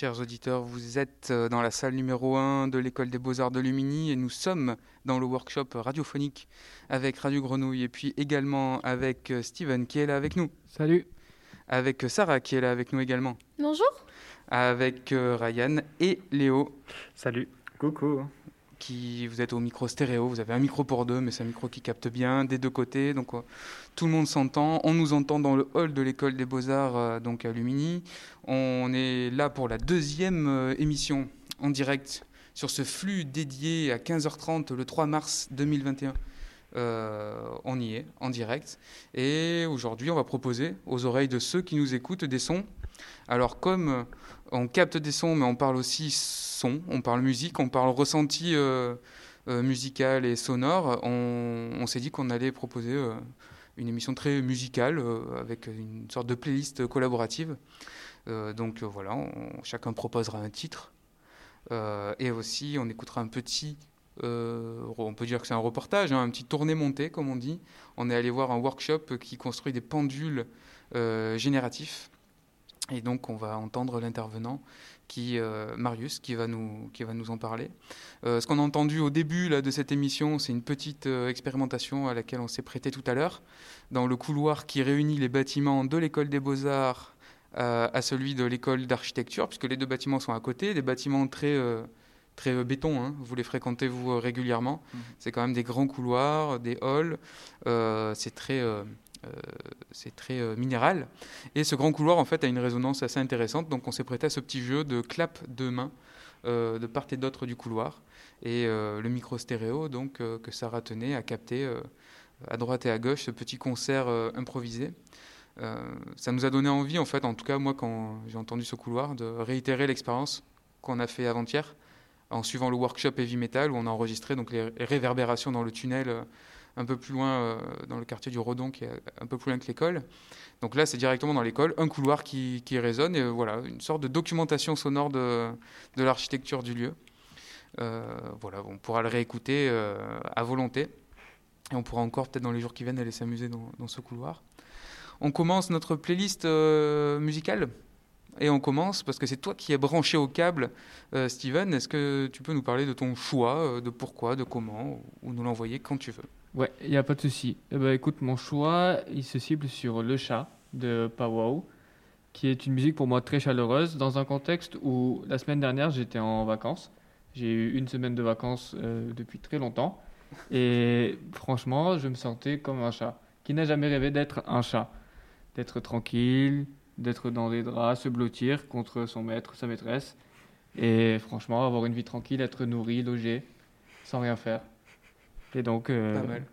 Chers auditeurs, vous êtes euh, dans la salle numéro 1 de l'école des beaux-arts de Lumini et nous sommes dans le workshop radiophonique avec Radio Grenouille et puis également avec euh, Steven qui est là avec nous. Salut. Avec euh, Sarah qui est là avec nous également. Bonjour. Avec Ryan et Léo. Salut. Coucou vous êtes au micro stéréo, vous avez un micro pour deux, mais c'est un micro qui capte bien des deux côtés, donc euh, tout le monde s'entend. On nous entend dans le hall de l'école des beaux-arts, euh, donc à Lumini. On est là pour la deuxième euh, émission en direct sur ce flux dédié à 15h30 le 3 mars 2021. on y est, en direct. Et aujourd'hui, on va proposer aux oreilles de ceux qui nous écoutent des sons. Alors comme on capte des sons, mais on parle aussi son, on parle musique, on parle ressenti euh, euh, musical et sonore. On, s'est dit qu'on allait proposer euh, une émission très musicale avec une sorte de playlist collaborative. donc voilà, chacun proposera un titre. et aussi, on écoutera un petit on peut dire que c'est un reportage, hein, un petit tournée montée, comme on dit. On est allé voir un workshop qui construit des pendules génératifs et donc, on va entendre l'intervenant, qui euh, Marius, qui va nous, qui va nous en parler. Euh, ce qu'on a entendu au début là, de cette émission, c'est une petite euh, expérimentation à laquelle on s'est prêté tout à l'heure, dans le couloir qui réunit les bâtiments de l'école des beaux-arts à celui de l'école d'architecture, puisque les deux bâtiments sont à côté, des bâtiments très très béton, hein. vous les fréquentez vous régulièrement. Mmh. C'est quand même des grands couloirs, des halls. c'est très c'est très euh, minéral. Et ce grand couloir, en fait, a une résonance assez intéressante. Donc, on s'est prêté à ce petit jeu de clap de main euh, de part et d'autre du couloir. Et le micro stéréo, donc, que Sarah tenait, a capté à droite et à gauche ce petit concert improvisé. ça nous a donné envie, en fait, en tout cas, moi, quand j'ai entendu ce couloir, de réitérer l'expérience qu'on a fait avant-hier en suivant le workshop Heavy Metal où on a enregistré donc les réverbérations dans le tunnel un peu plus loin euh, dans le quartier du Rodon, qui est un peu plus loin que l'école. Donc là, c'est directement dans l'école, un couloir qui, résonne, et euh, voilà, une sorte de documentation sonore de, l'architecture du lieu. Euh, voilà, on pourra le réécouter à volonté, et on pourra encore, peut-être dans les jours qui viennent, aller s'amuser dans, ce couloir. On commence notre playlist musicale. Et on commence parce que c'est toi qui es branché au câble, Steven. Est-ce que tu peux nous parler de ton choix, de pourquoi, de comment, ou nous l'envoyer quand tu veux? Ouais, il n'y a pas de souci. Eh ben, écoute, mon choix, il se cible sur Le Chat de Powwow, qui est une musique pour moi très chaleureuse, dans un contexte où la semaine dernière, j'étais en vacances. J'ai eu une semaine de vacances euh, depuis très longtemps. Et franchement, je me sentais comme un chat. Qui n'a jamais rêvé d'être un chat D'être tranquille, d'être dans des draps, se blottir contre son maître, sa maîtresse. Et franchement, avoir une vie tranquille, être nourri, logé, sans rien faire. Et donc. Euh, Pas mal.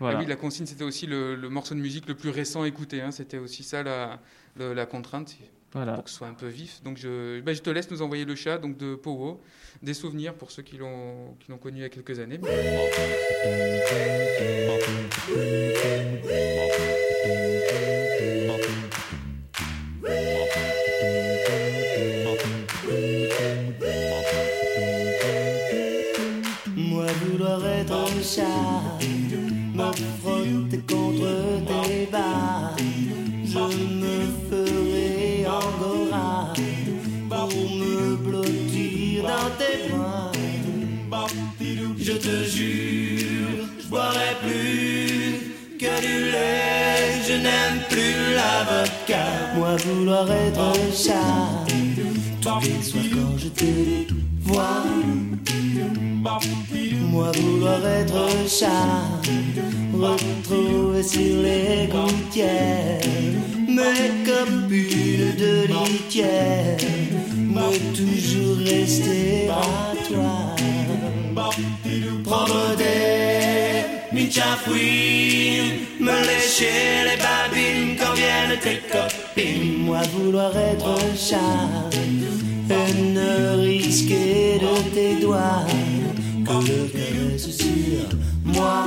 Ah oui, la consigne, c'était aussi le, morceau de musique le plus récent écouté. Hein. C'était aussi ça la, la contrainte. Voilà. Pour que ce soit un peu vif. Donc je, bah, je te laisse nous envoyer le chat donc de Powo. Des souvenirs pour ceux qui l'ont connu il y a quelques années. Me frotter contre tes bas. Je me ferai angora pour me blottir dans tes bras. Je te jure, je boirai plus que du lait. Je n'aime plus la vodka. Moi vouloir être chat. Quand je te vois. Moi vouloir être chat, retrouver sur les gouttières mes copines de litière, moi toujours rester à toi. Prendre des michafouines, me lécher les babines quand viennent tes copines. Moi vouloir être chat, ne risquer de tes doigts que le caresse sur moi.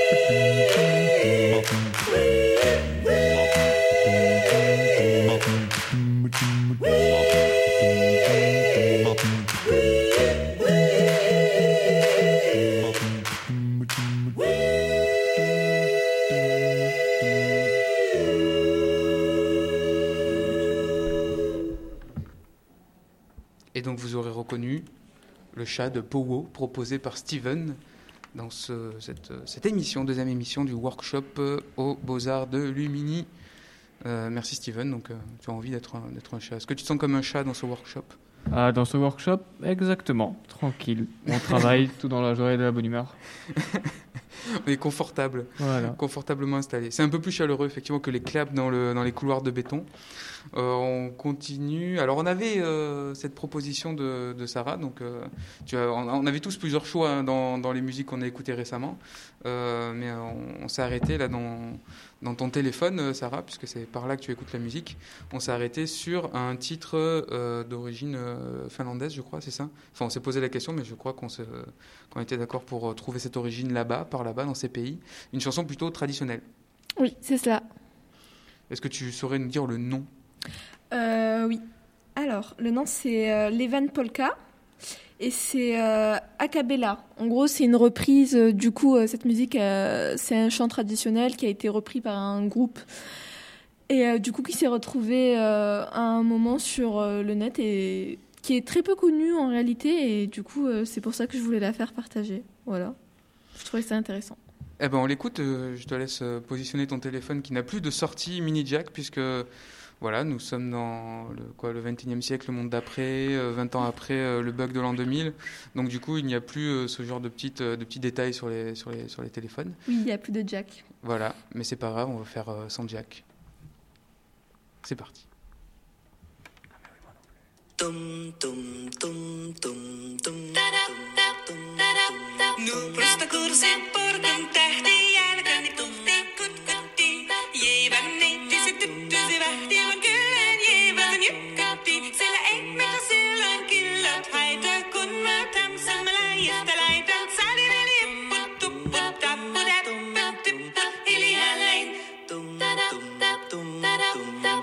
le chat de Powo proposé par Steven dans ce- cette, émission, deuxième émission du workshop euh, aux Beaux-Arts de Lumini. Euh, merci Steven, donc euh, tu as envie d'être un, un chat. Est-ce que tu te sens comme un chat dans ce workshop? Ah, dans ce workshop, exactement, tranquille. On travaille tout dans la joie et de la bonne humeur. On est confortable, Voilà. confortablement installé. C'est un peu plus chaleureux effectivement que les claps dans, le, dans les couloirs de béton. Euh, on continue. Alors on avait euh, cette proposition de, de Sarah, donc euh, tu as- on, on avait tous plusieurs choix hein, dans, dans les musiques qu'on a écoutées récemment, mais on, on s'est arrêté là dans, dans ton téléphone, euh, Sarah, puisque c'est par là que tu écoutes la musique. On s'est arrêté sur un titre euh, d'origine euh, finlandaise, je crois, c'est ça? Enfin, on s'est posé la question, mais je crois qu'on était d'accord pour euh, trouver cette origine là-bas, par là-bas, dans ces pays. Une chanson plutôt traditionnelle. Oui, c'est cela. Est-ce que tu saurais nous dire le nom? Euh, oui. Alors, le nom c'est euh, Levan Polka et c'est euh. En gros, c'est une reprise. euh, du coup, euh, cette musique, euh, c'est un chant traditionnel qui a été repris par un groupe et du coup qui s'est retrouvé à un moment sur le net et qui est très peu connu en réalité. Et du coup, c'est pour ça que je voulais la faire partager. Voilà. Je trouvais ça intéressant. Eh ben, on l'écoute. je te laisse positionner ton téléphone qui n'a plus de sortie mini jack puisque voilà, nous sommes dans le quoi, le 21e siècle, le monde d'après, euh, 20 ans après euh, le bug de l'an 2000. Donc du coup, il n'y a plus euh, ce genre de petites euh, de petits détails sur les sur les sur les téléphones. Oui, il n'y a plus de jack. Voilà, mais c'est pas grave, on va faire euh, sans jack. C'est parti. Tum tum tum tum tum Nuprasta kursen porkan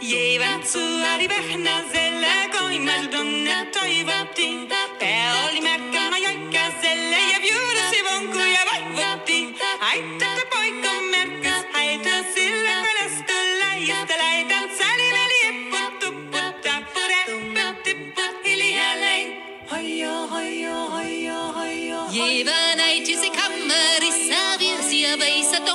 Jeden zu, die Wechner, Selle, Goin, Meldung, Nett, Teufel, Ding,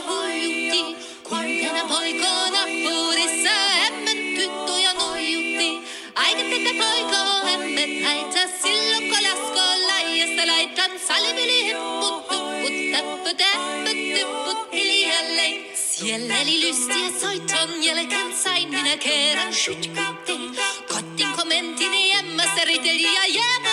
huijutti. Kuntana poikona puudissa ämmän tyttöjä nuijutti. Aikat tätä poikoo ämmät haita silloin kun laskoo laijasta laitan salvili hipput tupput tapput äppät typput hiljalleen. Siellä eli lystiä soiton jälkeen sain minä kerran sytkytte. Kotin kommenttini jämmässä riteli ja jääpä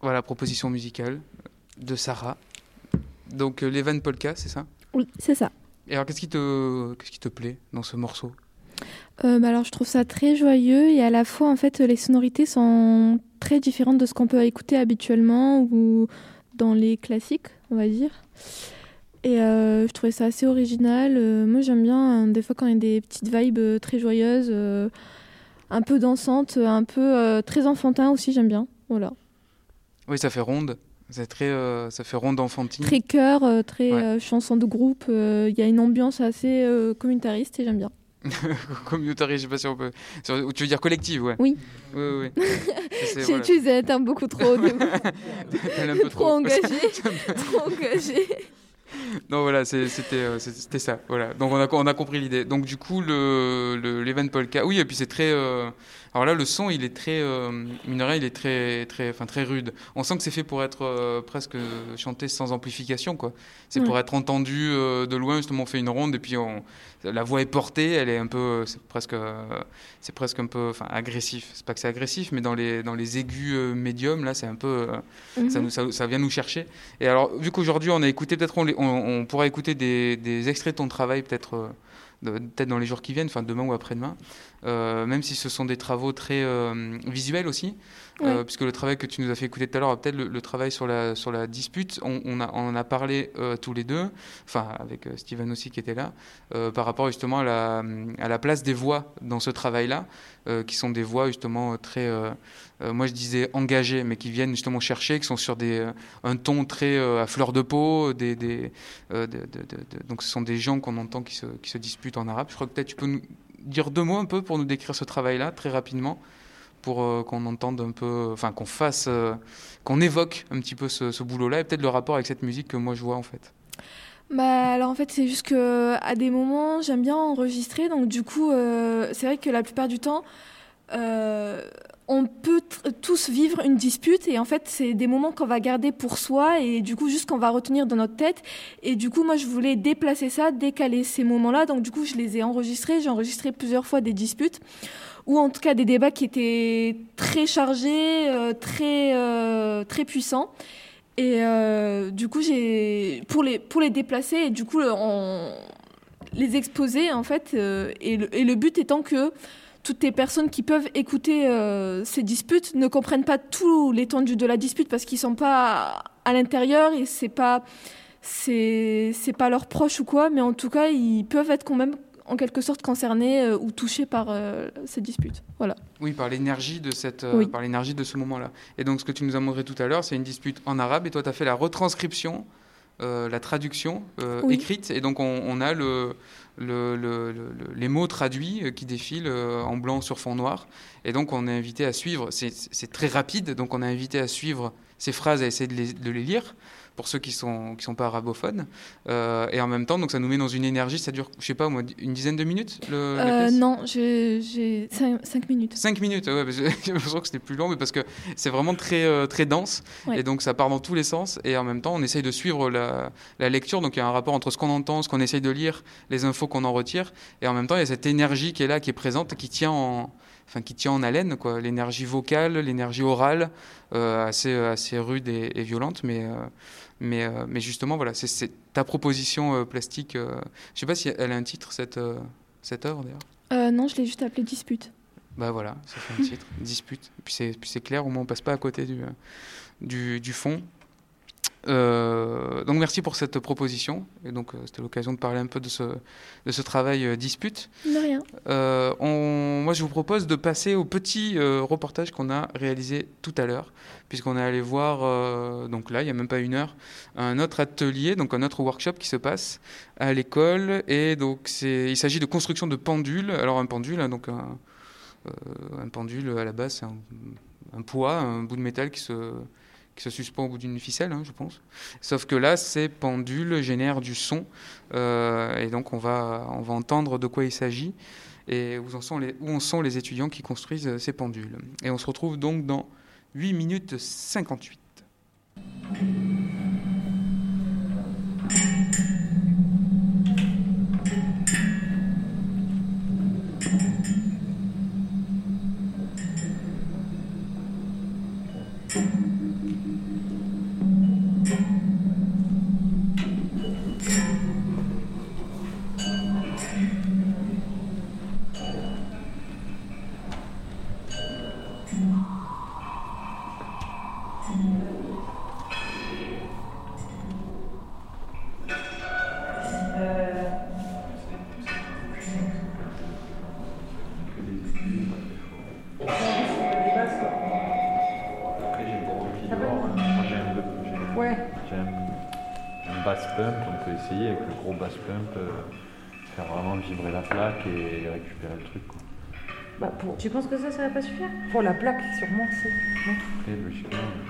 Voilà, proposition musicale de Sarah. Donc euh, Polka, c'est ça? Oui, c'est ça. Et alors, qu'est-ce qui, te... qu'est-ce qui te plaît dans ce morceau? Euh, bah alors je trouve ça très joyeux et à la fois en fait les sonorités sont très différentes de ce qu'on peut écouter habituellement ou dans les classiques on va dire. Et euh, je trouvais ça assez original. Euh, moi j'aime bien hein, des fois quand il y a des petites vibes très joyeuses un peu dansantes un peu très enfantin aussi j'aime bien. Voilà. Oui, ça fait ronde. C'est très, euh, ça fait ronde enfantine. très chœur euh, très Ouais. euh, chanson de groupe euh, il y a une ambiance assez communautariste et j'aime bien Communautariste, je sais pas si on peut. Tu veux dire collective, ouais. Oui. Oui, oui. voilà. un terme beaucoup trop est un peu trop engagé trop engagé Non, voilà, c'était c'était ça. Voilà. Donc on a, on a compris l'idée. Donc du coup, le, le l'Even Polka, oui, et puis c'est très. Alors là, le son, il est très. Euh, il est très, très, enfin très rude. On sent que c'est fait pour être euh, presque chanté sans amplification, quoi. C'est pour être entendu euh, de loin. Justement, on fait une ronde et puis on, la voix est portée. Elle est un peu, c'est presque, c'est presque un peu, enfin agressif. C'est pas que c'est agressif, mais dans les dans les aigus médiums, là, c'est un peu. ça, Mhm. nous- ça, ça vient nous chercher. Et alors, vu qu'aujourd'hui, on a écouté, peut-être on, les- on, on pourra écouter des, des extraits de ton travail, peut-être peut-être dans les jours qui viennent, enfin demain ou après-demain, euh, même si ce sont des travaux très euh, visuels aussi, euh, puisque le travail que tu nous as fait écouter tout à l'heure, peut-être le, le travail sur la, sur la dispute, on, on, a, on en a parlé euh, tous les deux, enfin avec euh, Steven aussi qui était là, par rapport justement à la, à la place des voix dans ce travail-là, qui sont des voix justement très, moi je disais engagées, mais qui viennent justement chercher, qui sont sur des, un ton très à fleur de peau, des, des, de- de- de- de- donc ce sont des gens qu'on entend qui se, qui se disputent en arabe. Je crois que peut-être tu peux nous dire deux mots un peu pour nous décrire ce travail-là très rapidement, pour euh, qu'on entende un peu, enfin qu'on fasse, euh, qu'on évoque un petit peu ce, boulot-là et peut-être le rapport avec cette musique que moi je vois en fait. Bah alors en fait c'est juste que à des moments j'aime bien enregistrer. Donc du coup euh, c'est vrai que la plupart du temps on peut tous vivre une dispute. Et en fait c'est des moments qu'on va garder pour soi. Et du coup juste qu'on va retenir dans notre tête. Et du coup moi je voulais déplacer ça décaler ces moments là donc du coup je les ai enregistrés. J'ai enregistré plusieurs fois des disputes ou en tout cas des débats qui étaient très chargés euh, très euh, très puissants. Et euh, du coup, j'ai pour les pour les déplacer et du coup on les exposer en fait et, le, but étant que toutes les personnes qui peuvent écouter ces disputes ne comprennent pas tout l'étendue de la dispute parce qu'ils sont pas à l'intérieur et c'est pas c'est pas leurs proches ou quoi, mais en tout cas ils peuvent être quand même en quelque sorte concernés euh, ou touchés par euh, ces disputes. Voilà. Oui, par l'énergie de cette, euh, Oui. par l'énergie de ce moment-là. Et donc, ce que tu nous as montré tout à l'heure, c'est une dispute en arabe, et toi, tu as fait la retranscription, euh, la traduction Oui. écrite, et donc on, on a le, le- le- le- le- les mots traduits qui défilent en blanc sur fond noir. Et donc, on est invité à suivre. C'est, c'est très rapide, donc on est invité à suivre ces phrases, à essayer de les, de les lire pour ceux qui sont qui sont pas arabophones. Euh, et en même temps, donc ça nous met dans une énergie. Ça dure, je sais pas, moi, une dizaine de minutes. Le, Euh, non, j'ai j'ai cinq, cinq minutes. 5 minutes, ouais, j'ai l'impression que c'était plus long, mais parce que c'est vraiment très, euh, très dense, Ouais. et donc ça part dans tous les sens, et en même temps on essaye de suivre la, la lecture, donc il y a un rapport entre ce qu'on entend, ce qu'on essaye de lire, les infos qu'on en retire, et en même temps il y a cette énergie qui est là, qui est présente, qui tient en, enfin, qui tient en haleine, quoi, l'énergie vocale, l'énergie orale, euh, assez, assez rude et, et violente, mais, euh, mais, euh, mais justement, voilà, c'est- ta proposition euh, plastique, euh, je sais pas si elle a un titre, cette, cette œuvre d'ailleurs. Non, je l'ai juste appelé dispute. Bah voilà, ça fait un titre, dispute. Et puis c'est, clair, au moins on passe pas à côté du, du, du fond. Euh, donc merci pour cette proposition. Et donc euh, c'était l'occasion de parler un peu de ce, de ce travail euh, dispute. De rien. On- moi je vous propose de passer au petit reportage qu'on a réalisé tout à l'heure, puisqu'on est allé voir, donc là il n'y a même pas une heure, un autre atelier, donc un autre workshop qui se passe à l'école. Et donc c'est, il s'agit de construction de pendules. Alors un pendule, hein, donc un, un pendule à la base c'est un, un poids, un bout de métal qui se, qui se suspend au bout d'une ficelle, hein, je pense. Sauf que là, ces pendules génèrent du son, euh, et donc on va, on va entendre de quoi il s'agit et où, en sont les, où en sont les étudiants qui construisent euh, ces pendules? Et on se retrouve donc dans 8 minutes 58. Essayer avec le gros bass pump, euh, faire vraiment vibrer la plaque et récupérer le truc. Quoi. Bah, pour, Tu penses que ça, ça va pas suffire? Pour la plaque, sûrement,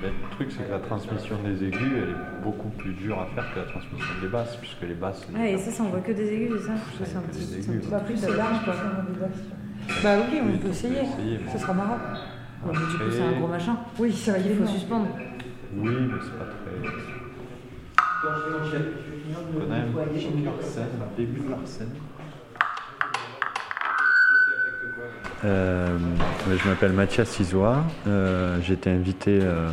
ben, le truc c'est que la transmission des aigus, elle est beaucoup plus dure à faire que la transmission des basses, puisque les basses, c'est- Ouais, et ça, ça envoie que des aigus, c'est ça? Ça, C'est un petit- c'est un Bah, plus c'est large, quoi. Bah oui, on peut essayer. Ce sera marrant. Ouais, mais du coup, c'est un gros machin. Oui, ça va y Il faut aller. suspendre. Oui, mais c'est pas très. Larsen, début de Larsen. Euh, je m'appelle Mathias Isoire. Euh, J'ai été invité euh,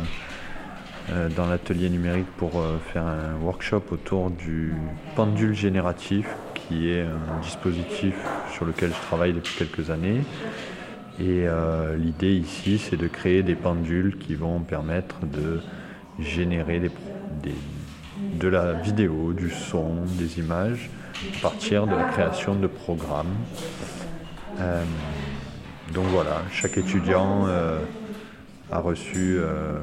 euh, dans l'atelier numérique pour euh, faire un workshop autour du pendule génératif, qui est un dispositif sur lequel je travaille depuis quelques années. Et euh, l'idée ici, c'est de créer des pendules qui vont permettre de générer des, des- de la vidéo, du son, des images, à partir de la création de programmes. Euh, donc voilà, chaque étudiant euh, a reçu euh,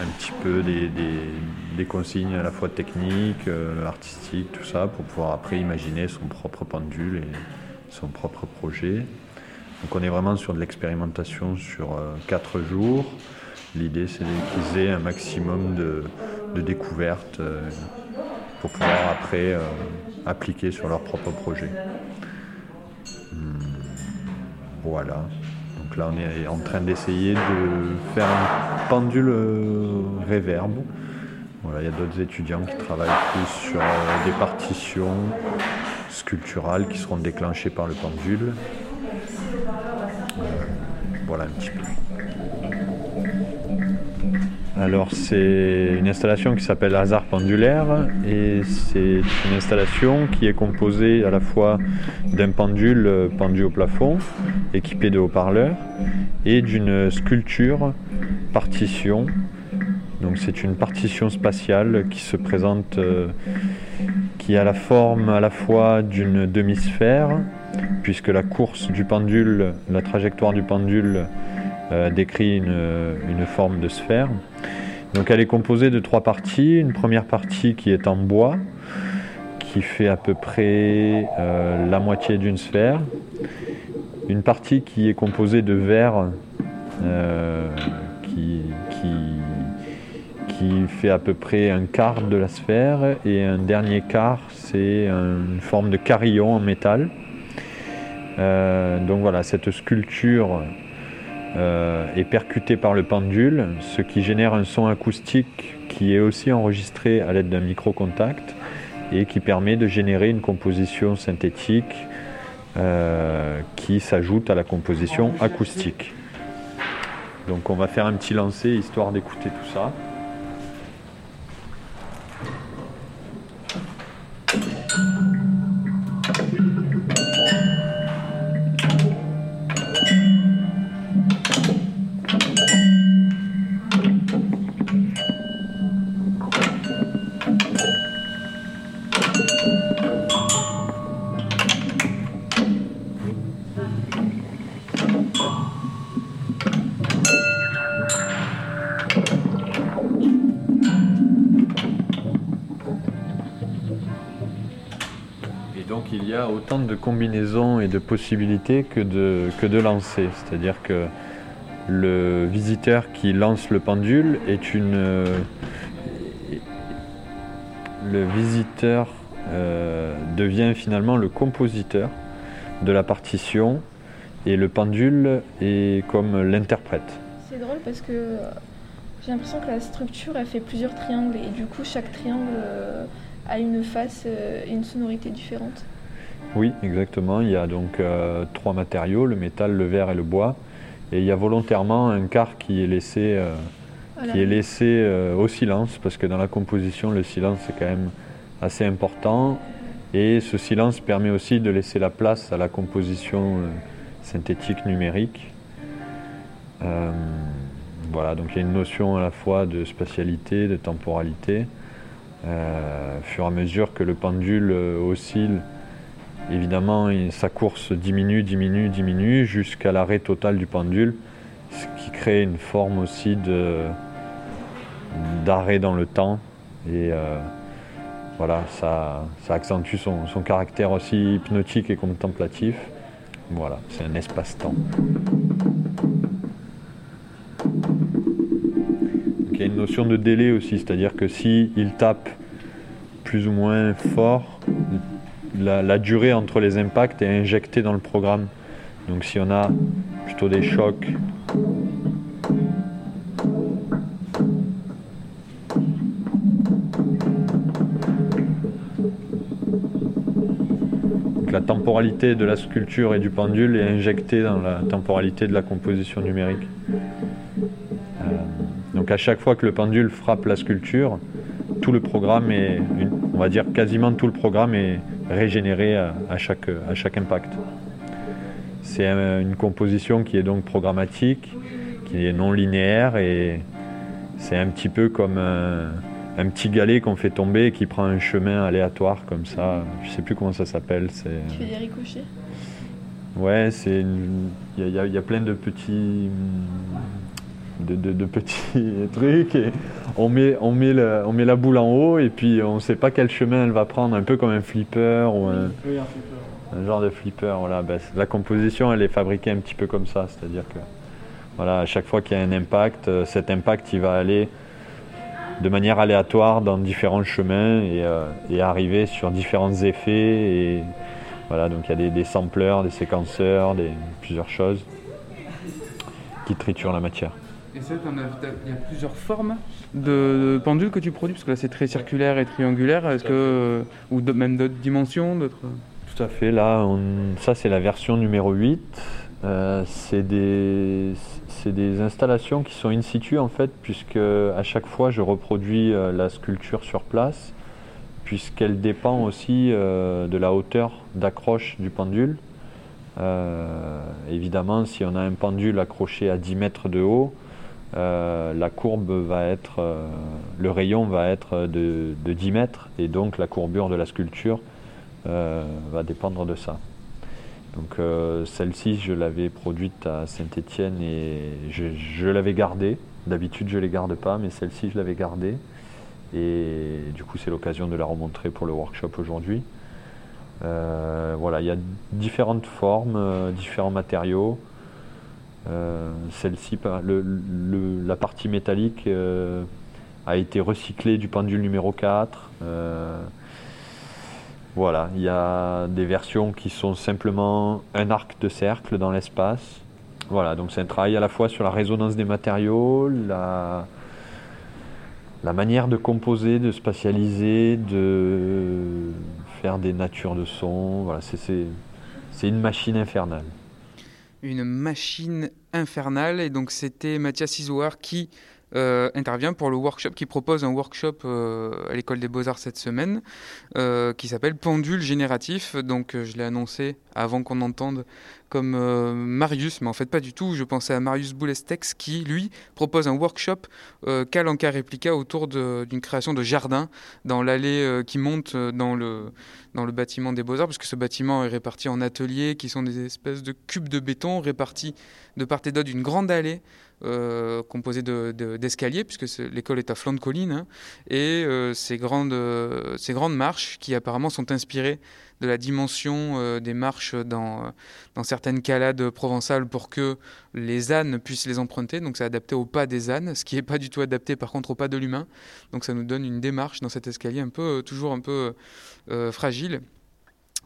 un petit peu des, des- consignes à la fois techniques, artistiques, tout ça, pour pouvoir après imaginer son propre pendule et son propre projet. Donc on est vraiment sur de l'expérimentation sur quatre jours. L'idée c'est qu'ils aient un maximum de, découvertes euh, pour pouvoir après euh, appliquer sur leur propre projet. Hmm, Voilà. Donc là on est en train d'essayer de faire un pendule euh, réverb. Voilà, il y a d'autres étudiants qui travaillent plus sur des partitions sculpturales qui seront déclenchées par le pendule. Voilà un petit peu. Alors c'est une installation qui s'appelle Hasard pendulaire et c'est une installation qui est composée à la fois d'un pendule pendu au plafond équipé de haut-parleurs et d'une sculpture partition. Donc c'est une partition spatiale qui se présente, euh, qui a la forme à la fois d'une demi-sphère, puisque la course du pendule, la trajectoire du pendule euh, décrit une forme de sphère. Donc elle est composée de trois parties. Une première partie qui est en bois, qui fait à peu près euh, la moitié d'une sphère. Une partie qui est composée de verre, euh, qui, qui, qui fait à peu près un quart de la sphère. Et un dernier quart, c'est une forme de carillon en métal. Euh, donc voilà, cette sculpture euh, est percutée par le pendule, ce qui génère un son acoustique qui est aussi enregistré à l'aide d'un micro-contact et qui permet de générer une composition synthétique euh, qui s'ajoute à la composition acoustique. Donc on va faire un petit lancer histoire d'écouter tout ça. Et de possibilités que de, que de lancer. C'est-à-dire que le visiteur qui lance le pendule est une. euh, le visiteur euh, devient finalement le compositeur de la partition et le pendule est comme l'interprète. C'est drôle parce que euh, j'ai l'impression que la structure elle fait plusieurs triangles et du coup chaque triangle a une face et une sonorité différente. Oui, exactement. Il y a donc euh, trois matériaux, le métal, le verre et le bois. Et il y a volontairement un quart qui est laissé, euh, Voilà. qui est laissé euh, au silence, parce que dans la composition, le silence est quand même assez important. Et ce silence permet aussi de laisser la place à la composition synthétique numérique. Voilà, donc il y a une notion à la fois de spatialité, de temporalité. Au fur et à mesure que le pendule oscille, évidemment, sa course diminue, diminue, diminue jusqu'à l'arrêt total du pendule, ce qui crée une forme aussi d'arrêt dans le temps. Et euh, voilà, ça, accentue son, son caractère aussi hypnotique et contemplatif. Voilà, c'est un espace-temps. Il y a une notion de délai aussi, c'est-à-dire que si tape plus ou moins fort, la, durée entre les impacts est injectée dans le programme. Donc si on a plutôt des chocs la temporalité de la sculpture et du pendule est injectée dans la temporalité de la composition numérique. Euh, donc à chaque fois que le pendule frappe la sculpture, tout le programme est, on va dire quasiment tout le programme est régénéré à, à chaque, à chaque impact. C'est un- une composition qui est donc programmatique, qui est non linéaire et c'est un petit peu comme un, un petit galet qu'on fait tomber et qui prend un chemin aléatoire comme ça. Je sais plus comment ça s'appelle. C'est Tu fais des ricochets ouais, c'est une- y, y il y a plein de petits de, de- de petits trucs et on met on met le- on met la boule en haut et puis on sait pas quel chemin elle va prendre, un peu comme un flipper ou un un genre de flipper, voilà. Ben, la composition, elle est fabriquée un petit peu comme ça, c'est-à-dire que voilà, à chaque fois qu'il y a un impact, euh, cet impact, il va aller de manière aléatoire dans différents chemins et, euh, et arriver sur différents effets. Et voilà, donc il y a des, des sampleurs, des séquenceurs, des, plusieurs choses qui triturent la matière. Et ça, il y a plusieurs formes de, pendules que tu produis, parce que là c'est très circulaire et triangulaire, est-ce que, ou de- même d'autres dimensions, d'autres... Tout à fait, là, on- ça c'est la version numéro 8. Euh, c'est des, c'est des installations qui sont in situ en fait, puisque à chaque fois je reproduis euh, la sculpture sur place, puisqu'elle dépend aussi euh, de la hauteur d'accroche du pendule. Euh, évidemment, si on a un pendule accroché à 10 mètres de haut, euh, la courbe va être, euh, le rayon va être de, de 10 mètres, et donc la courbure de la sculpture euh, va dépendre de ça. Donc celle-ci, je l'avais produite à Saint-Étienne et je, je l'avais gardée. D'habitude, je ne les garde pas, mais celle-ci, je l'avais gardée. Et du coup, c'est l'occasion de la remontrer pour le workshop aujourd'hui. Voilà, il y a différentes formes, différents matériaux. Euh, Celle-ci, le- la partie métallique euh, a été recyclée du pendule numéro 4. Euh, voilà, il y a des versions qui sont simplement un arc de cercle dans l'espace. Voilà, donc c'est un travail à la fois sur la résonance des matériaux, la, manière de composer, de spatialiser, de faire des natures de son. Voilà, c'est une machine infernale. Une machine infernale, et donc c'était Mathias Isouard qui euh, intervient pour le workshop, qui propose un workshop euh, à l'école des beaux-arts cette semaine, euh, qui s'appelle Pendule génératif. Donc je l'ai annoncé avant qu'on entende comme Marius, mais en fait pas du tout. Je pensais à Marius Boulestex qui, lui, propose un workshop Calanca Replica autour d'une création de jardin dans l'allée qui monte dans le, dans le bâtiment des Beaux-Arts, puisque ce bâtiment est réparti en ateliers qui sont des espèces de cubes de béton répartis de part et d'autre d'une grande allée euh, de- d'escaliers, puisque l'école est à flanc de colline, hein, et euh, ces, grandes, euh, ces grandes marches qui apparemment sont inspirées de la dimension des marches dans, dans certaines calades provençales pour que les ânes puissent les emprunter. Donc c'est adapté au pas des ânes, ce qui n'est pas du tout adapté par contre au pas de l'humain. Donc ça nous donne une démarche dans cet escalier un peu, toujours un peu fragile.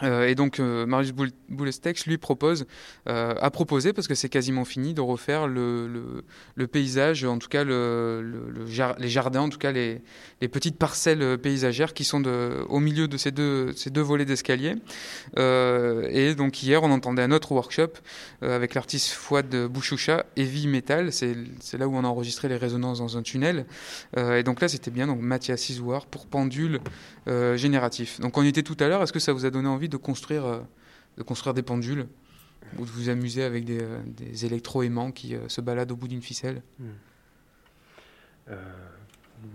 Euh, et donc euh, Marius Boul- Boulestex lui propose, euh, a proposé, parce que c'est quasiment fini, de refaire le, paysage, en tout cas les jardins, en tout cas les, petites parcelles paysagères qui sont au milieu de ces deux, ces deux volets d'escalier. Euh, et donc hier, on entendait un autre workshop avec l'artiste Fouad Bouchoucha, Heavy Metal, c'est là où on a enregistré les résonances dans un tunnel. Et donc là, c'était bien, donc Mathias Isouard pour pendule génératif. Donc on y était tout à l'heure, est-ce que ça vous a donné envie de construire, euh, de construire des pendules ou de vous amuser avec des, euh, des électro-aimants qui euh, se baladent au bout d'une ficelle Euh,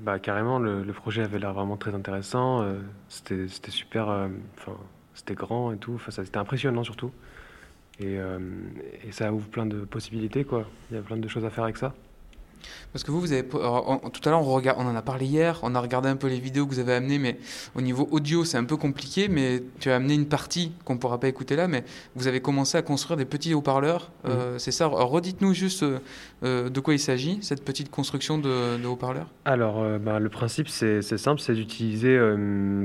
bah, carrément, le, projet avait l'air vraiment très intéressant. c'était, super. c'était grand et tout. C'était impressionnant surtout. Et, et ça ouvre plein de possibilités. Il y a plein de choses à faire avec ça. Parce que vous, vous avez, alors, tout à l'heure, on, en a parlé hier, on a regardé un peu les vidéos que vous avez amenées, mais au niveau audio, c'est un peu compliqué, mais tu as amené une partie qu'on ne pourra pas écouter là, mais vous avez commencé à construire des petits haut-parleurs, euh, c'est ça? Redites-nous juste euh, euh, de quoi il s'agit, cette petite construction de, de haut-parleurs? Alors, euh, bah, le principe, c'est simple, c'est d'utiliser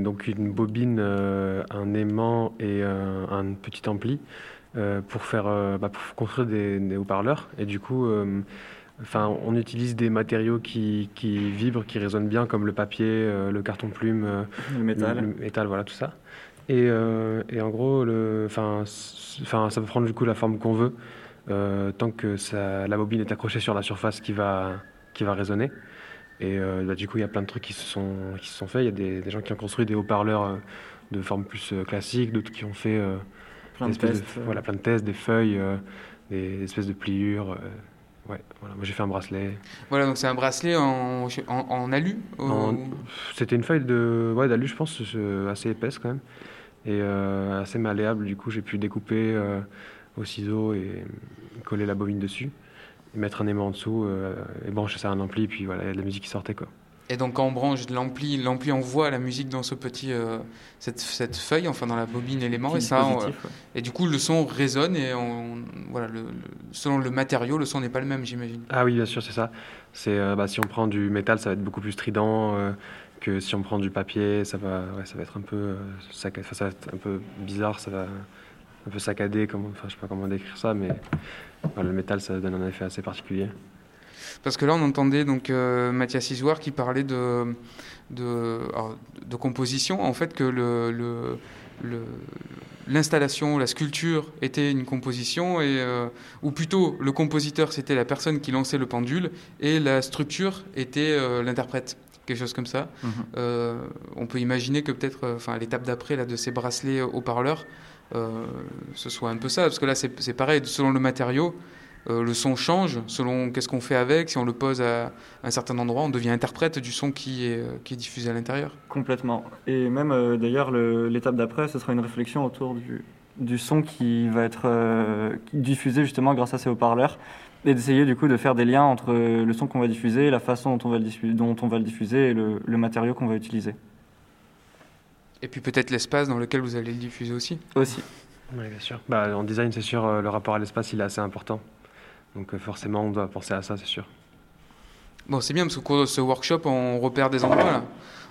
donc une bobine, un aimant et un petit ampli pour faire, bah, pour construire des, des haut-parleurs. Et du coup, enfin, on utilise des matériaux qui, qui vibrent, qui résonnent bien, comme le papier, euh, le carton-plume, euh, Le métal. le, le métal, voilà, tout ça. Et, euh, et en gros, le, ça peut prendre du coup la forme qu'on veut, euh, tant que ça, la bobine est accrochée sur la surface qui va, qui va résonner. Et euh, bah, du coup, il y a plein de trucs qui se sont, qui se sont faits. Il y a des, des gens qui ont construit des haut-parleurs de forme plus classique, d'autres qui ont fait Plein des de tests. voilà, plein de tests, des feuilles, des espèces de pliures. Ouais, voilà. Moi, j'ai fait un bracelet. Voilà, donc c'est un bracelet en, en, en alu En- C'était une feuille de, ouais, d'alu, je pense, assez épaisse quand même, et euh, assez malléable. Du coup, j'ai pu découper euh, au ciseau et coller la bobine dessus, et mettre un aimant en dessous, euh, et brancher ça à un ampli, puis voilà, il y a de la musique qui sortait quoi. Et donc quand on branche de l'ampli, l'ampli envoie la musique dans ce petit, euh, cette, cette feuille, enfin dans la bobine élément, et ça, on- dispositif, ouais. et du coup le son résonne et on, voilà, le, le- selon le matériau, le son n'est pas le même, j'imagine. Ah oui, bien sûr, c'est ça. C'est euh, bah, si on prend du métal, ça va être beaucoup plus strident euh, que si on prend du papier, ça va, ouais, ça va être un peu, euh, ça va être un peu bizarre, ça va un peu saccadé, comme, enfin, je sais pas comment décrire ça, mais le métal, ça donne un effet assez particulier. Parce que là, on entendait donc euh, Mathias Isoire qui parlait de, de, alors, de composition, en fait que le, le- le- l'installation, la sculpture était une composition, et, euh, ou plutôt le compositeur c'était la personne qui lançait le pendule, et la structure était euh, l'interprète, quelque chose comme ça. Mhm. Euh, on peut imaginer que peut-être, enfin, l'étape d'après là, de ces bracelets haut-parleurs, ce soit un peu ça, parce que là c'est pareil, selon le matériau, euh, le son change selon qu'est-ce qu'on fait avec. Si on le pose à un certain endroit, on devient interprète du son qui est, euh, qui est diffusé à l'intérieur. Complètement. Et même euh, d'ailleurs, le- l'étape d'après, ce sera une réflexion autour du, du son qui va être euh, diffusé justement grâce à ces haut-parleurs et d'essayer du coup de faire des liens entre le son qu'on va diffuser, la façon dont on va le, diffu- dont on va le diffuser et le, le matériau qu'on va utiliser. Et puis peut-être l'espace dans lequel vous allez le diffuser aussi. Aussi. Oui, bien sûr. Bah, en design, c'est sûr, le rapport à l'espace, il est assez important. Donc euh, forcément, on doit penser à ça, c'est sûr. Bon, c'est bien parce qu'au cours de ce workshop, on repère des endroits là.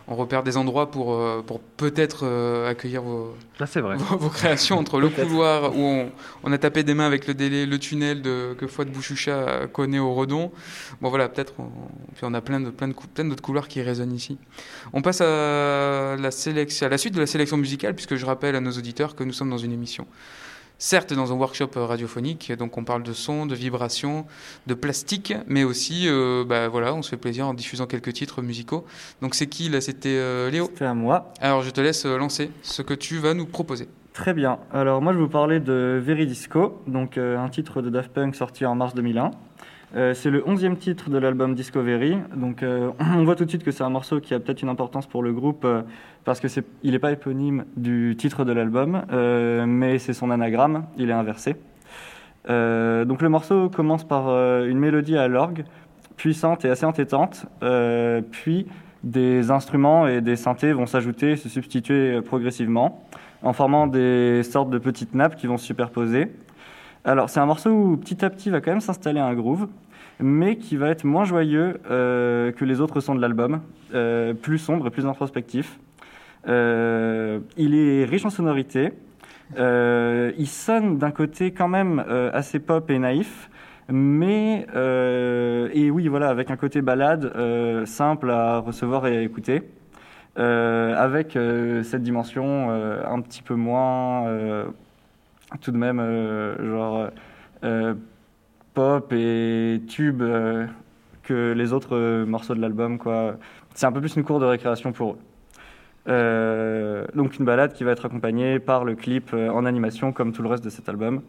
On repère des endroits pour, euh, pour peut-être euh, accueillir vos, Ah, vrai. vos, vos créations entre le couloir où on, on a tapé des mains avec le délai, le tunnel de, que Fouad Bouchoucha connaît au Redon. Bon voilà, peut-être. on- Puis on a plein de plein de plein d'autres couloirs qui résonnent ici. On passe à la sélection, à la suite de la sélection musicale, puisque je rappelle à nos auditeurs que nous sommes dans une émission. Certes, dans un workshop euh, radiophonique, donc on parle de son, de vibration, de plastique, mais aussi, euh, bah voilà, on se fait plaisir en diffusant quelques titres musicaux. Donc c'est qui là? C'était euh, Léo? C'était à moi. Alors je te laisse lancer ce que tu vas nous proposer. Très bien. Alors moi je vais vous parler de Veridisco, donc euh, un titre de Daft Punk sorti en mars 2001. Euh, c'est le 11e titre de l'album Discovery. Donc euh, on voit tout de suite que c'est un morceau qui a peut-être une importance pour le groupe euh, parce que c'est il n'est pas éponyme du titre de l'album, mais c'est son anagramme, il est inversé. Donc le morceau commence par une mélodie à l'orgue, puissante et assez entêtante, puis des instruments et des synthés vont s'ajouter et se substituer progressivement en formant des sortes de petites nappes qui vont se superposer. Alors c'est un morceau où petit à petit va quand même s'installer un groove, mais qui va être moins joyeux euh, que les autres sons de l'album, euh, plus sombre plus introspectif. Euh, il est riche en sonorités, il sonne d'un côté quand même assez pop et naïf, mais et oui voilà avec un côté balade simple à recevoir et à écouter. Avec cette dimension un petit peu moins, tout de même, genre pop et tube euh, que les autres euh, morceaux de l'album. quoi. C'est un peu plus une cour de récréation pour eux. Euh, donc une balade qui va être accompagnée par le clip en animation comme tout le reste de cet album.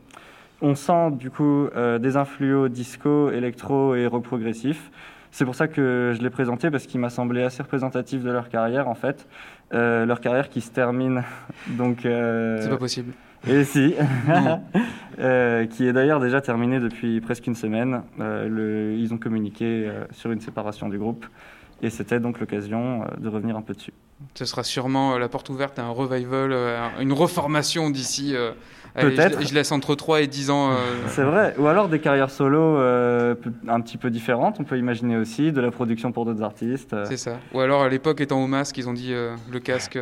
On sent du coup des influos disco, électro et rock progressif. C'est pour ça que je l'ai présenté parce qu'il m'a semblé assez représentatif de leur carrière en fait. Leur carrière qui se termine donc C'est pas possible. Et si, Euh, qui est d'ailleurs déjà terminé depuis presque une semaine. Euh, le- ils ont communiqué euh, sur une séparation du groupe et c'était donc l'occasion euh, de revenir un peu dessus. Ce sera sûrement euh, la porte ouverte à un revival, euh, un- une reformation d'ici. Peut-être. Je, je laisse entre 3 et 10 ans. euh, C'est vrai, ou alors des carrières solo euh, peu- un petit peu différentes, on peut imaginer aussi, de la production pour d'autres artistes. euh, C'est ça. Ou alors à l'époque étant au masque, ils ont dit euh, le casque.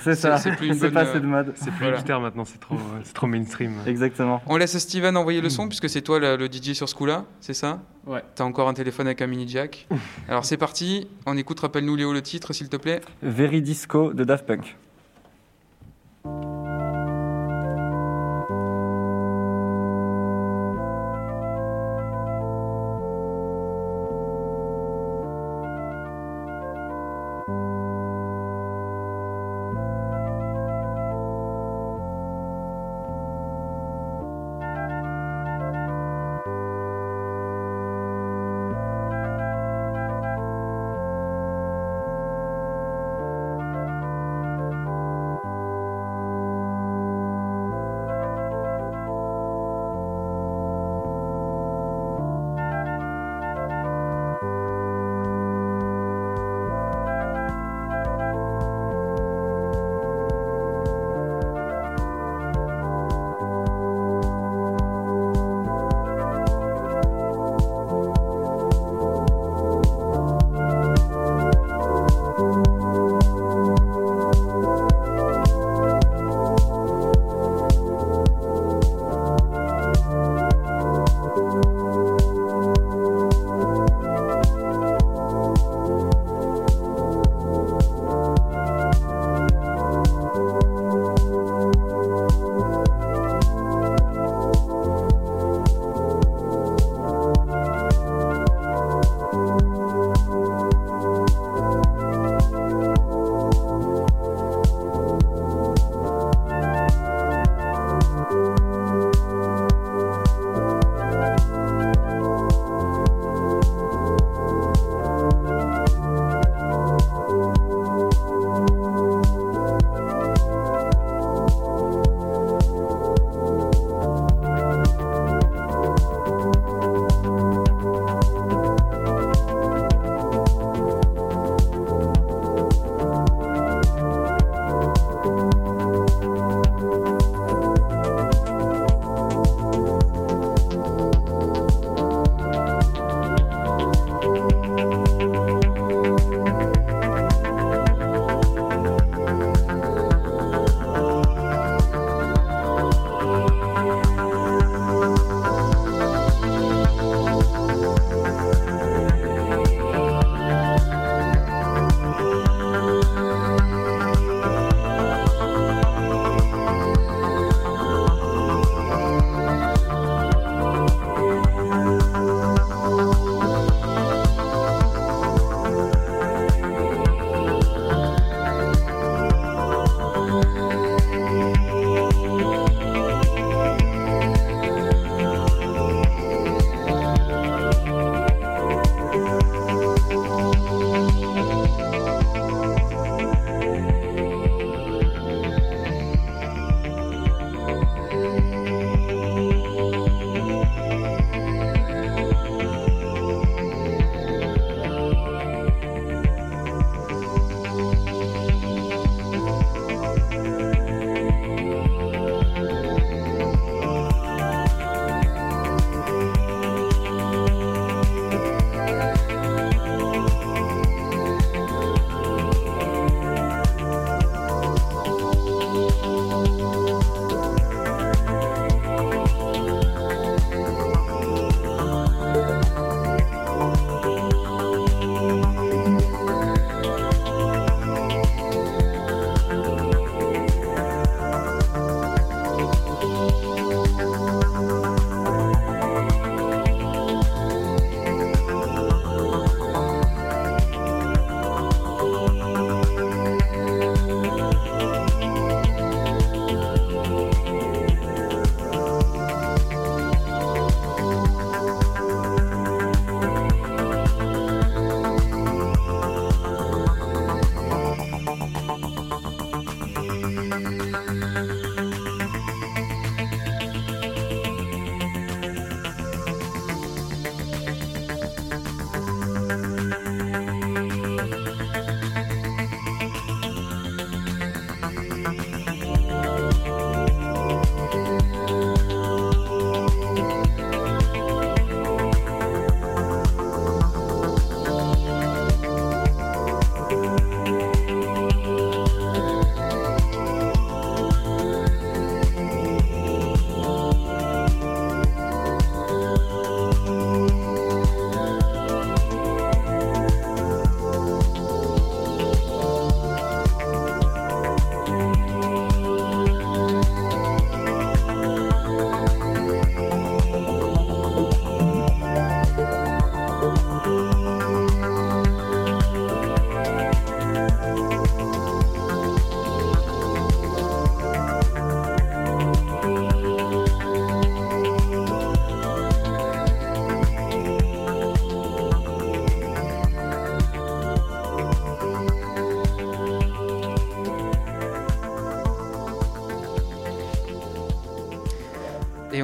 C'est ça, C'est plus une c'est passé de mode. C'est plus Voilà. hipster maintenant, c'est trop, c'est trop mainstream. Exactement. On laisse Steven envoyer le son puisque c'est toi le, le DJ sur ce coup-là, c'est ça? Ouais. T'as encore un téléphone avec un mini jack. Alors c'est parti. On écoute. Rappelle-nous Léo le titre s'il te plaît. Veridisco de Daft Punk.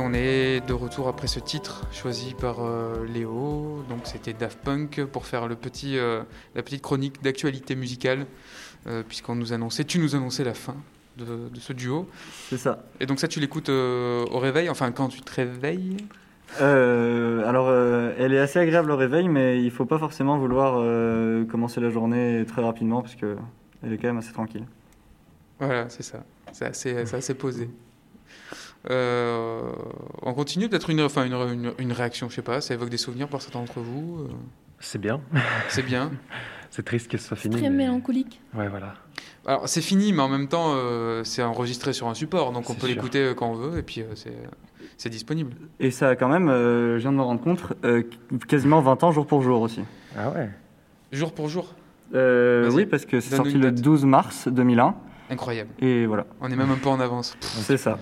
On est de retour après ce titre choisi par euh, Léo. Donc c'était Daft Punk pour faire le petit, euh, la petite chronique d'actualité musicale, euh, puisqu'on nous annonçait, tu nous annonçais la fin de, de ce duo. C'est ça. Et donc ça, tu l'écoutes au réveil, enfin quand tu te réveilles? Alors, elle est assez agréable au réveil, mais il faut pas forcément vouloir commencer la journée très rapidement parce que elle est quand même assez tranquille. Voilà, c'est ça. C'est assez, c'est assez posé. Euh, on continue peut-être une, enfin une, une, une réaction, je sais pas, ça évoque des souvenirs pour certains d'entre vous. euh, C'est bien. c'est bien. C'est triste que ce soit fini. Très mais- mélancolique. Ouais, voilà. Alors c'est fini, mais en même temps, euh, c'est enregistré sur un support, donc on peut l'écouter quand on veut, et puis euh, c'est, disponible. Et ça a quand même, euh, je viens de me rendre compte, euh, quasiment 20 ans jour pour jour aussi. Ah ouais. Jour pour jour, Euh, oui, parce que c'est sorti le date. 12 mars 2001. incroyable. Et voilà, On est même un peu en avance. C'est ça.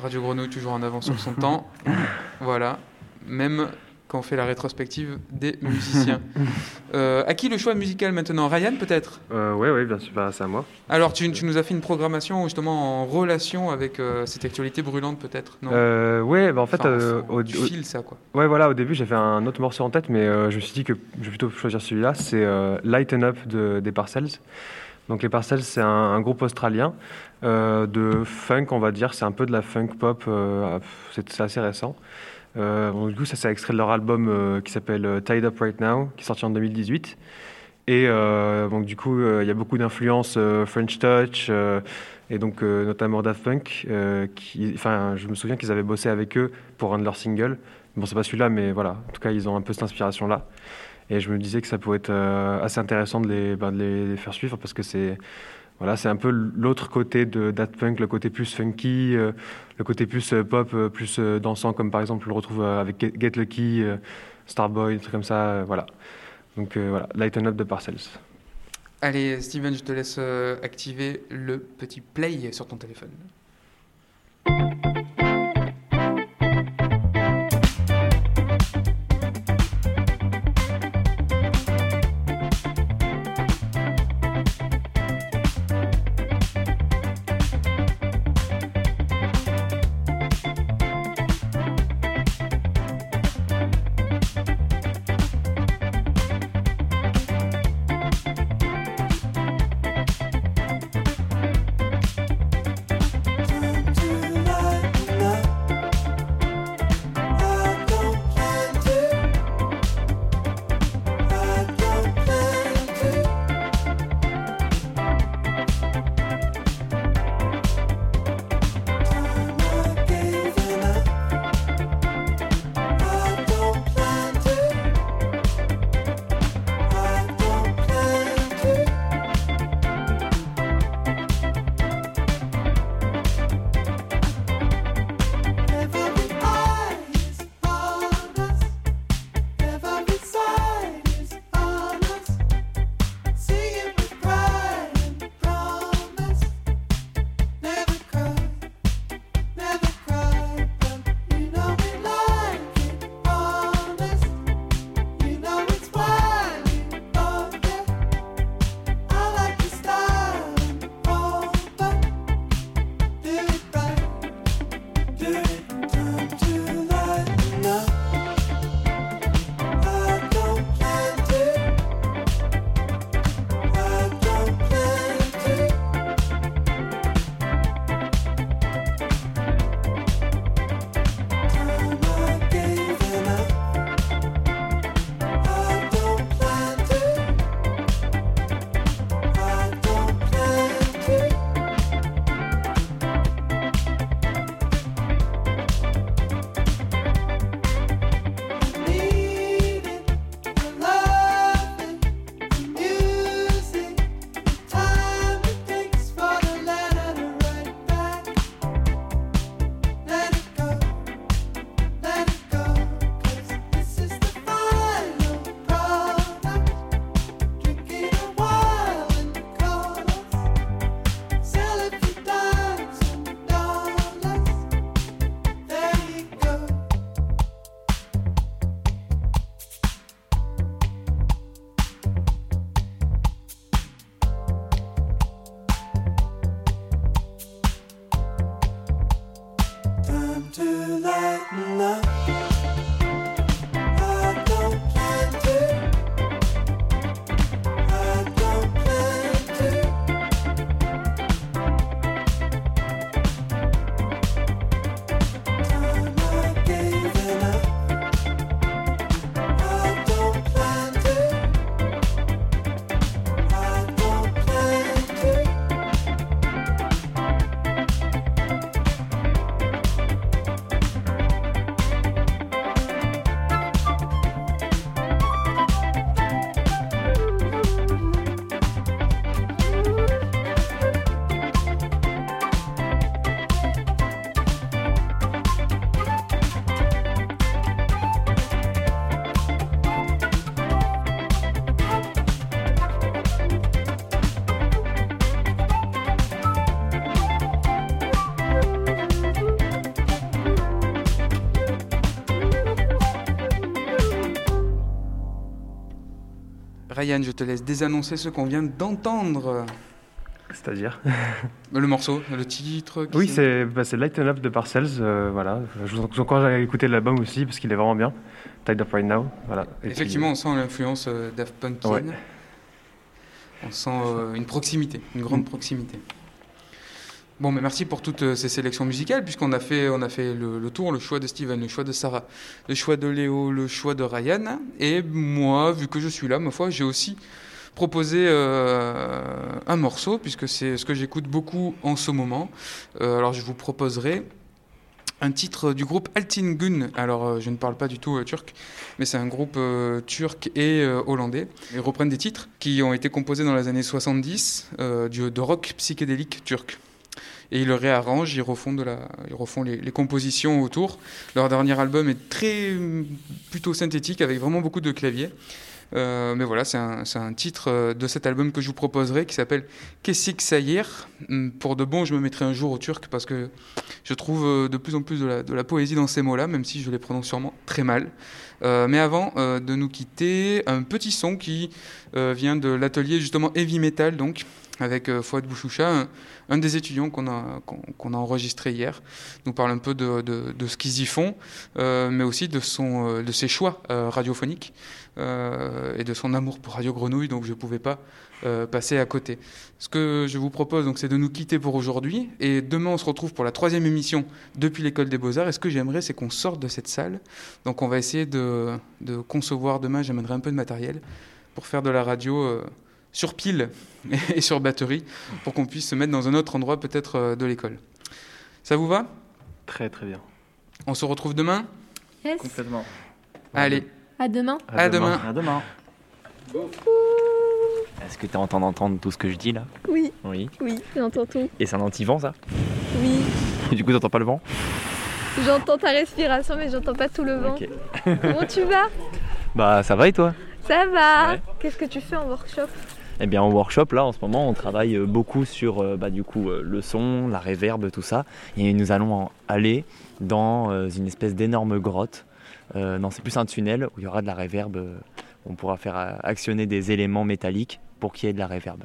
Radio Grenouille toujours en avance sur son temps. Voilà, même quand on fait la rétrospective des musiciens. Euh, à qui le choix musical maintenant? Ryan peut-être? Euh, ouais, ouais, bien sûr. Bah, c'est à moi. Alors tu, tu nous as fait une programmation justement en relation avec euh, cette actualité brûlante peut-être? Non? Euh, ouais, bah en fait, Enfin, euh, au, au- files ça quoi. ouais, voilà, au début, j'avais un autre morceau en tête, mais euh, je me suis dit que je vais plutôt choisir celui-là. C'est euh, Lighten Up de, des Parcells. Donc, les Parcells, c'est un, groupe australien euh, de funk, on va dire. C'est un peu de la funk pop. euh, c'est assez récent. Euh, du coup, ça, c'est extrait de leur album euh, qui s'appelle Tied Up Right Now, qui est sorti en 2018. Et donc, du coup, il y a beaucoup d'influences French Touch, et donc notamment Daft Punk. qui, je me souviens qu'ils avaient bossé avec eux pour un de leurs singles. Bon, c'est pas celui-là, mais voilà. En tout cas, ils ont un peu cette inspiration-là. Et je me disais que ça pourrait être euh, assez intéressant de les, ben, de les, faire suivre parce que c'est voilà, c'est un peu l'autre côté de Daft Punk, le côté plus funky, euh, le côté plus euh, pop, plus dansant, comme par exemple on le retrouve avec Get, Get Lucky, Starboy, des trucs comme ça. voilà. Donc voilà, Lighten Up de Parcells. Allez Steven, je te laisse activer le petit play sur ton téléphone. Ryan, je te laisse désannoncer ce qu'on vient d'entendre. C'est-à-dire Le morceau, le titre. Oui, c'est bah, Lighten Up de Parcells. euh, voilà. Je vous, encourage à écouter l'album aussi parce qu'il est vraiment bien. Tied Up Right Now. Voilà. Et puis- Effectivement, on sent l'influence euh, Daft. Ouais. On sent euh, une proximité, une grande proximité. Bon, mais merci pour toutes euh, ces sélections musicales, puisqu'on a fait, on a fait le, tour, le choix de Steven, le choix de Sarah, le choix de Léo, le choix de Ryan. Et moi, vu que je suis là, ma foi, j'ai aussi proposé euh, un morceau, puisque c'est ce que j'écoute beaucoup en ce moment. Euh, alors, je vous proposerai un titre du groupe Altingun. Alors, je ne parle pas du tout turc, mais c'est un groupe turc et hollandais. Ils reprennent des titres qui ont été composés dans les années 70 euh, du, de rock psychédélique turc. Et ils le réarrangent, ils refont, de la, ils refont les, compositions autour. Leur dernier album est très plutôt synthétique avec vraiment beaucoup de claviers. Euh, mais voilà, c'est un, un titre euh, de cet album que je vous proposerai qui s'appelle Kesik Sayir. Hum, Pour de bon, je me mettrai un jour au turc parce que je trouve euh, de plus en plus de la, de la poésie dans ces mots-là, même si je les prononce sûrement très mal. Mais avant de nous quitter, un petit son qui vient de l'atelier justement Heavy Metal, donc avec euh, Fouad Bouchoucha, un, des étudiants qu'on a, qu'on, qu'on a enregistré hier, nous parle un peu de, ce qu'ils y font, euh, mais aussi de, euh, ses choix radiophoniques et de son amour pour Radio Grenouille, donc je ne pouvais pas passer à côté. Ce que je vous propose, c'est de nous quitter pour aujourd'hui, et demain on se retrouve pour la troisième émission depuis l'école des beaux-arts. Et ce que j'aimerais, c'est qu'on sorte de cette salle. Donc on va essayer de, de concevoir demain, j'amènerai un peu de matériel pour faire de la radio sur pile et sur batterie, pour qu'on puisse se mettre dans un autre endroit peut-être euh, de l'école. Ça vous va? Très très bien. On se retrouve demain? Yes. Complètement. Allez, À demain. à, demain. À demain. Est-ce que tu es en train d'entendre tout ce que je dis là? Oui, Oui. oui, j'entends tout. Et c'est un anti-vent ça? Oui, Et du coup, t'entends pas le vent? J'entends ta respiration, mais j'entends pas tout le vent. Ok. Comment tu vas? Bah, ça va et toi? Ça va. Ouais. Qu'est-ce que tu fais en workshop? Eh bien, en workshop là, en ce moment, on travaille euh, beaucoup sur euh, bah, du coup euh, le son, la réverb, tout ça. Et nous allons aller dans euh, une espèce d'énorme grotte. Euh, non, c'est plus un tunnel où il y aura de la réverb. euh, on pourra faire euh, actionner des éléments métalliques pour qu'il y ait de la réverb.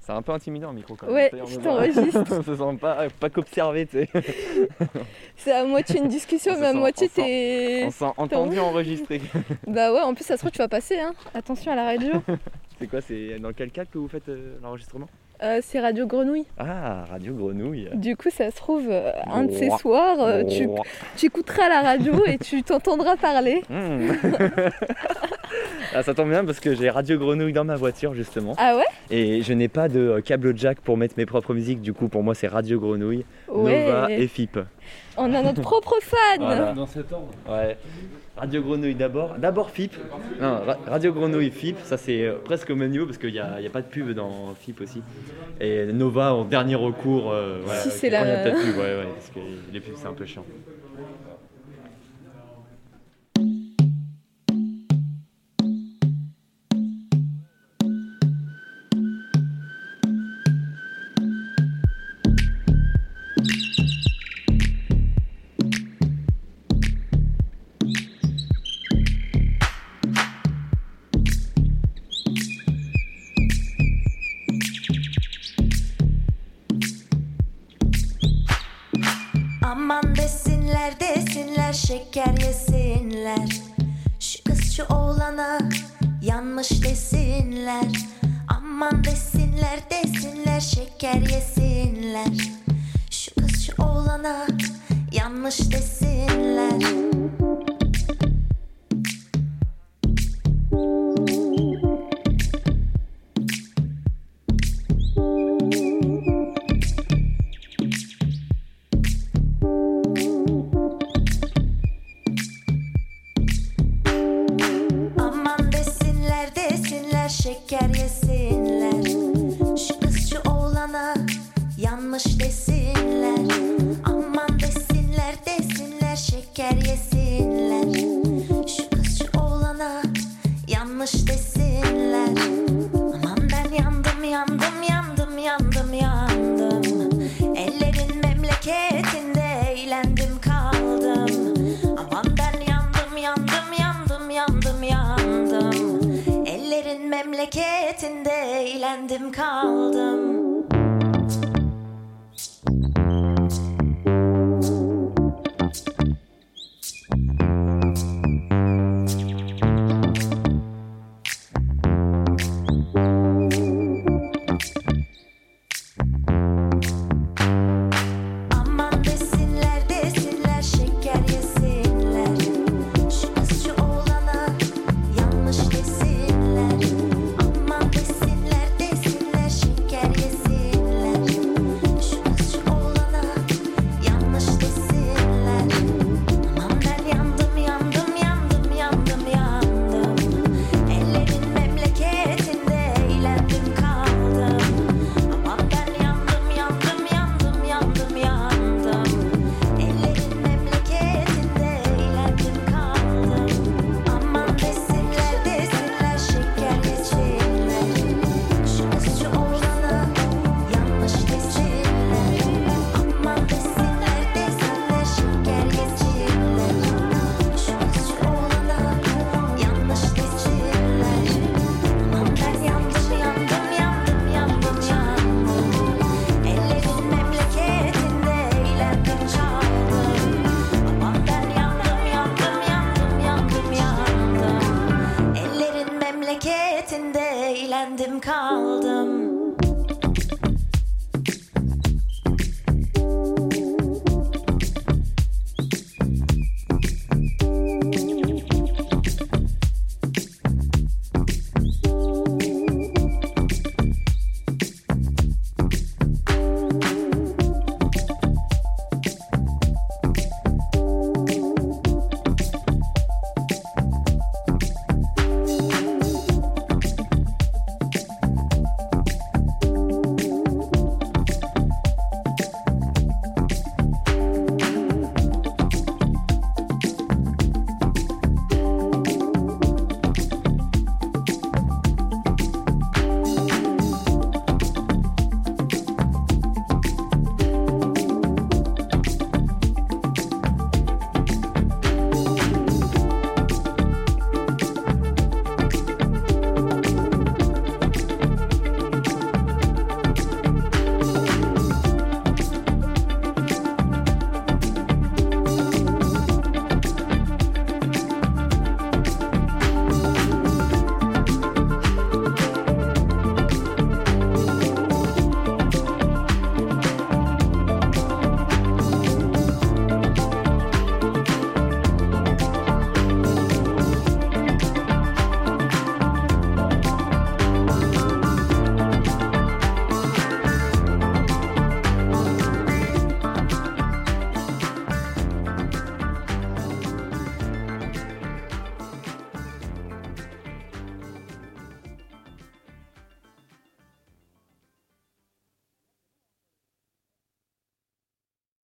C'est un peu intimidant, un micro quand même. Ouais, je t'enregistre. on se sent pas, pas qu'observé, tu sais. C'est à moitié une discussion, mais à moitié on sent- t'es. On s'est entendu enregistrer. Bah ouais, en plus ça se trouve tu vas passer, hein. Attention à la radio. C'est quoi C'est dans quel cadre que vous faites euh, l'enregistrement? Euh, c'est Radio Grenouille. Ah, Radio Grenouille. Du coup, ça se trouve, euh, un de ces soirs, euh, tu, écouteras la radio et tu t'entendras parler. Hmm. ah, ça tombe bien parce que j'ai Radio Grenouille dans ma voiture justement. Ah ouais? Et je n'ai pas de euh, câble jack pour mettre mes propres musiques. Du coup, pour moi, c'est Radio Grenouille, Ouais. Nova et FIP. On a notre propre fan. Voilà. Dans cet ordre. Ouais. Radio Grenouille d'abord. D'abord FIP. Non, Ra- Radio Grenouille FIP. Ça, c'est euh, presque au même niveau parce qu'il n'y a, y a pas de pub dans FIP aussi. Et Nova en dernier recours. euh, voilà, Si, c'est la- Quand il y a pas de pub, ouais, ouais, parce que les pubs, c'est un peu chiant.